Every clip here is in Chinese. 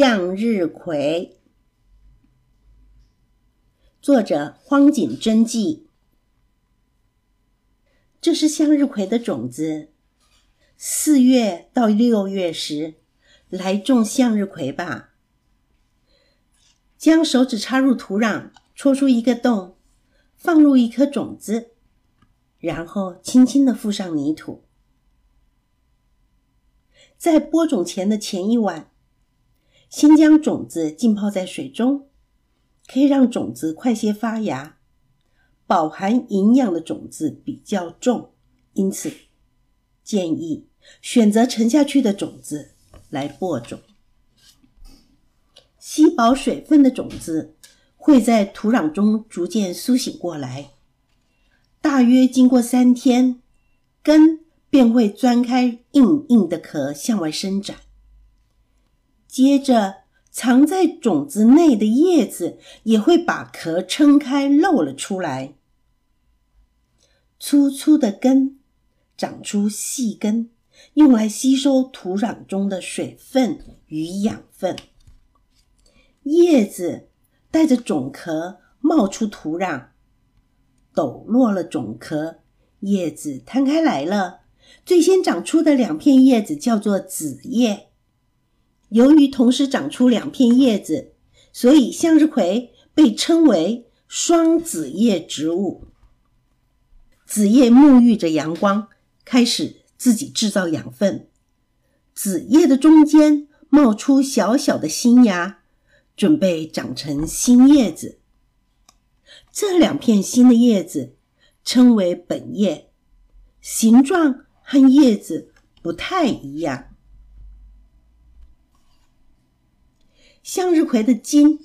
向日葵，作者荒井真纪。这是向日葵的种子。四月到六月时，来种向日葵吧。将手指插入土壤，戳出一个洞，放入一颗种子，然后轻轻的附上泥土。在播种前的前一晚，先将种子浸泡在水中，可以让种子快些发芽。饱含营养的种子比较重，因此建议选择沉下去的种子来播种。吸饱水分的种子会在土壤中逐渐苏醒过来，大约经过三天，根便会钻开硬硬的壳向外伸展。接着，藏在种子内的叶子也会把壳撑开，露了出来。粗粗的根长出细根，用来吸收土壤中的水分与养分。叶子带着种壳冒出土壤，抖落了种壳，叶子摊开来了。最先长出的两片叶子叫做子叶。由于同时长出两片叶子，所以向日葵被称为双子叶植物。子叶沐浴着阳光，开始自己制造养分。子叶的中间冒出小小的新芽，准备长成新叶子。这两片新的叶子称为本叶，形状和叶子不太一样。向日葵的茎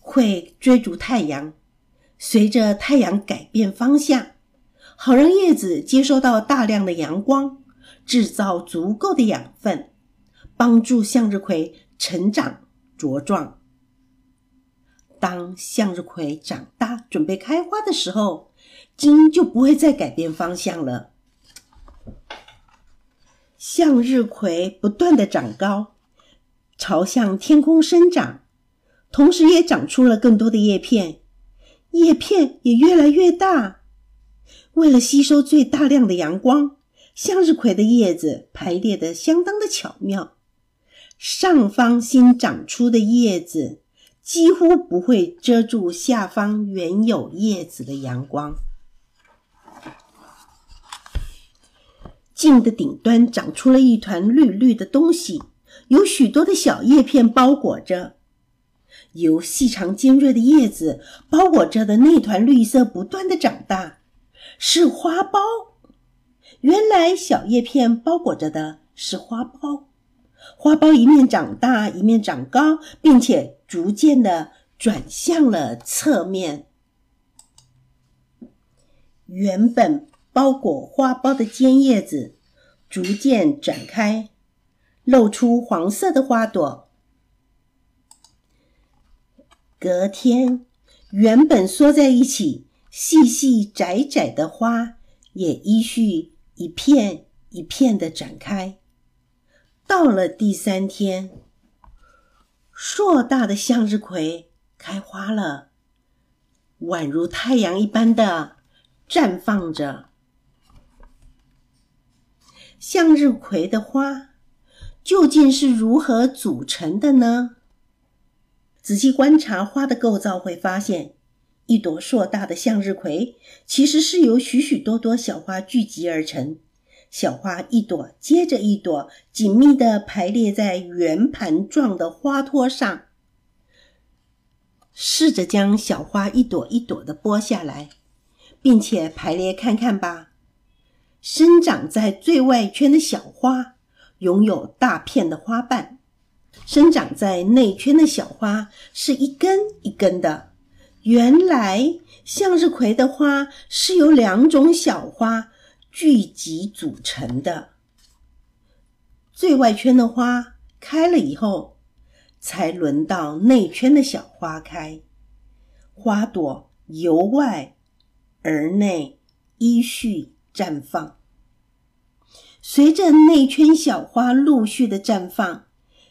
会追逐太阳，随着太阳改变方向。好让叶子接收到大量的阳光，制造足够的养分，帮助向日葵成长茁壮。当向日葵长大准备开花的时候，茎就不会再改变方向了。向日葵不断的长高，朝向天空生长，同时也长出了更多的叶片，叶片也越来越大。为了吸收最大量的阳光，向日葵的叶子排列的相当的巧妙。上方新长出的叶子几乎不会遮住下方原有叶子的阳光。茎的顶端长出了一团绿绿的东西，有许多的小叶片包裹着。由细长尖锐的叶子包裹着的那团绿色不断的长大。是花苞，原来小叶片包裹着的是花苞。花苞一面长大，一面长高，并且逐渐的转向了侧面。原本包裹花苞的尖叶子逐渐展开，露出黄色的花朵。隔天，原本缩在一起。细细窄窄的花也依序一片一片的展开。到了第三天，硕大的向日葵开花了，宛如太阳一般的绽放着。向日葵的花究竟是如何组成的呢？仔细观察花的构造，会发现。一朵硕大的向日葵其实是由许许多多小花聚集而成，小花一朵接着一朵，紧密地排列在圆盘状的花托上。试着将小花一朵一朵的剥下来，并且排列看看吧。生长在最外圈的小花拥有大片的花瓣，生长在内圈的小花是一根一根的。原来向日葵的花是由两种小花聚集组成的。最外圈的花开了以后，才轮到内圈的小花开。花朵由外而内依序绽放。随着内圈小花陆续的绽放，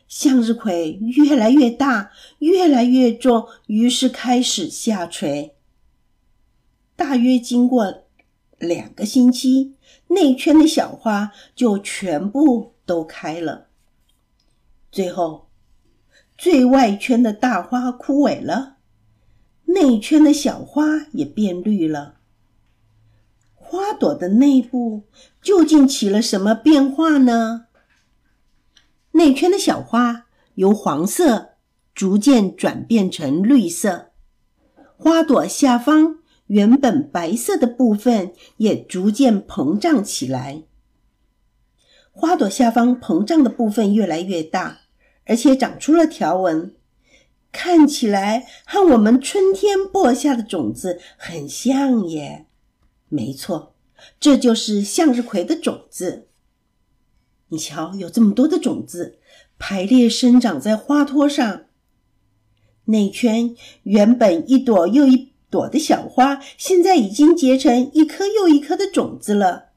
向日葵越来越大，越来越重，于是开始下垂。大约经过两个星期，内圈的小花就全部都开了。最后，最外圈的大花枯萎了，内圈的小花也变绿了。花朵的内部究竟起了什么变化呢？内圈的小花由黄色逐渐转变成绿色，花朵下方原本白色的部分也逐渐膨胀起来。花朵下方膨胀的部分越来越大，而且长出了条纹，看起来和我们春天播下的种子很像耶。没错，这就是向日葵的种子。你瞧，有这么多的种子排列生长在花托上。内圈原本一朵又一朵的小花，现在已经结成一颗又一颗的种子了。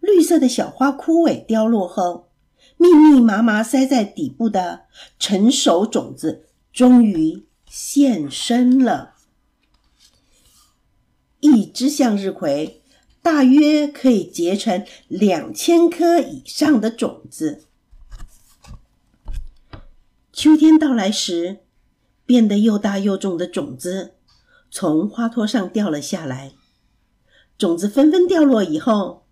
绿色的小花枯萎凋落后，密密麻麻塞在底部的成熟种子终于现身了。一只向日葵。大约可以结成两千颗以上的种子。秋天到来时，变得又大又重的种子从花托上掉了下来。种子纷纷掉落以后，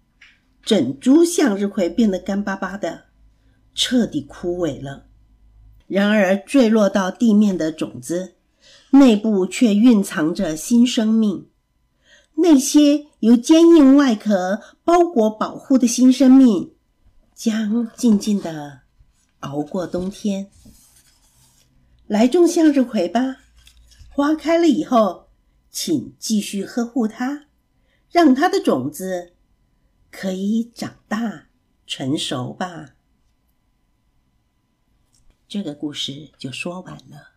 整株向日葵变得干巴巴的，彻底枯萎了。然而，坠落到地面的种子内部却蕴藏着新生命。那些由坚硬外壳包裹保护的新生命，将静静的熬过冬天。来种向日葵吧，花开了以后，请继续呵护它，让它的种子可以长大成熟吧。这个故事就说完了。